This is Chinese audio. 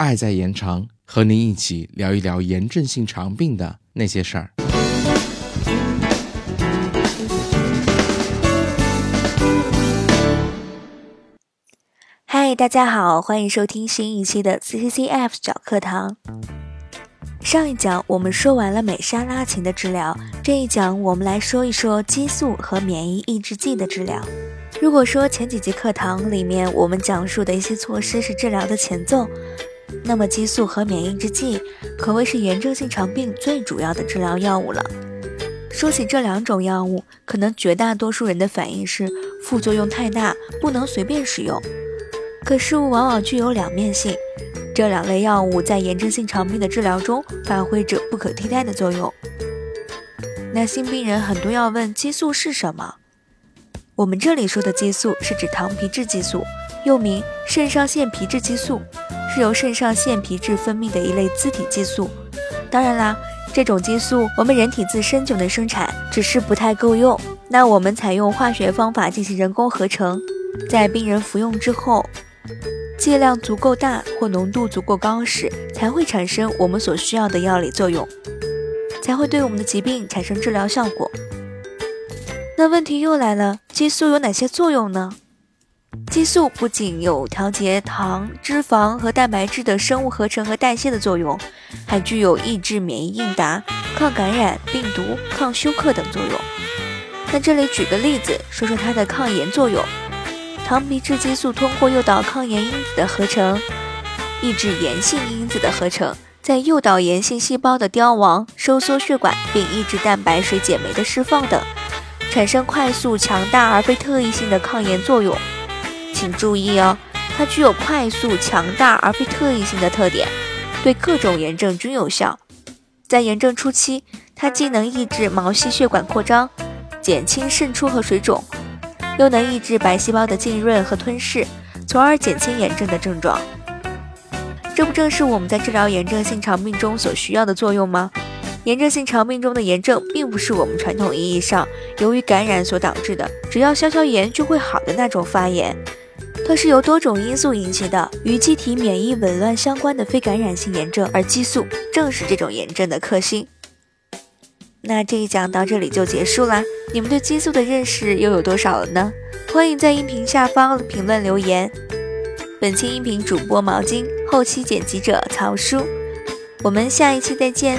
爱在延长，和您一起聊一聊炎症性肠病的那些事儿。嗨，大家好，欢迎收听新一期的 CCCF 小课堂。上一讲我们说完了美沙拉嗪的治疗，这一讲我们来说一说激素和免疫抑制剂的治疗。如果说前几节课堂里面我们讲述的一些措施是治疗的前奏，那么激素和免疫制剂可谓是炎症性肠病最主要的治疗药物了。说起这两种药物，可能绝大多数人的反应是副作用太大，不能随便使用。可事物往往具有两面性，这两类药物在炎症性肠病的治疗中发挥着不可替代的作用。那新病人很多要问激素是什么？我们这里说的激素是指糖皮质激素，又名肾上腺皮质激素，是由肾上腺皮质分泌的一类自体激素。当然啦，这种激素我们人体自身就能生产，只是不太够用。那我们采用化学方法进行人工合成，在病人服用之后，剂量足够大或浓度足够高时，才会产生我们所需要的药理作用，才会对我们的疾病产生治疗效果。那问题又来了，激素有哪些作用呢？激素不仅有调节糖、脂肪和蛋白质的生物合成和代谢的作用，还具有抑制免疫应答、抗感染、病毒、抗休克等作用。那这里举个例子，说说它的抗炎作用。糖皮质激素通过诱导抗炎因子的合成，抑制炎性因子的合成，在诱导炎性细胞的凋亡、收缩血管，并抑制蛋白水解酶的释放等。产生快速、强大而非特异性的抗炎作用，请注意哦，它具有快速、强大而非特异性的特点，对各种炎症均有效。在炎症初期，它既能抑制毛细血管扩张，减轻渗出和水肿，又能抑制白细胞的浸润和吞噬，从而减轻炎症的症状。这不正是我们在治疗炎症性肠病中所需要的作用吗？炎症性肠病中的炎症，并不是我们传统意义上由于感染所导致的，只要消消炎就会好的那种发炎。这是由多种因素引起的，与机体免疫紊乱相关的非感染性炎症，而激素正是这种炎症的克星。那这一讲到这里就结束啦，你们对激素的认识又有多少了呢？欢迎在音频下方评论留言。本期音频主播毛巾，后期剪辑者曹叔，我们下一期再见。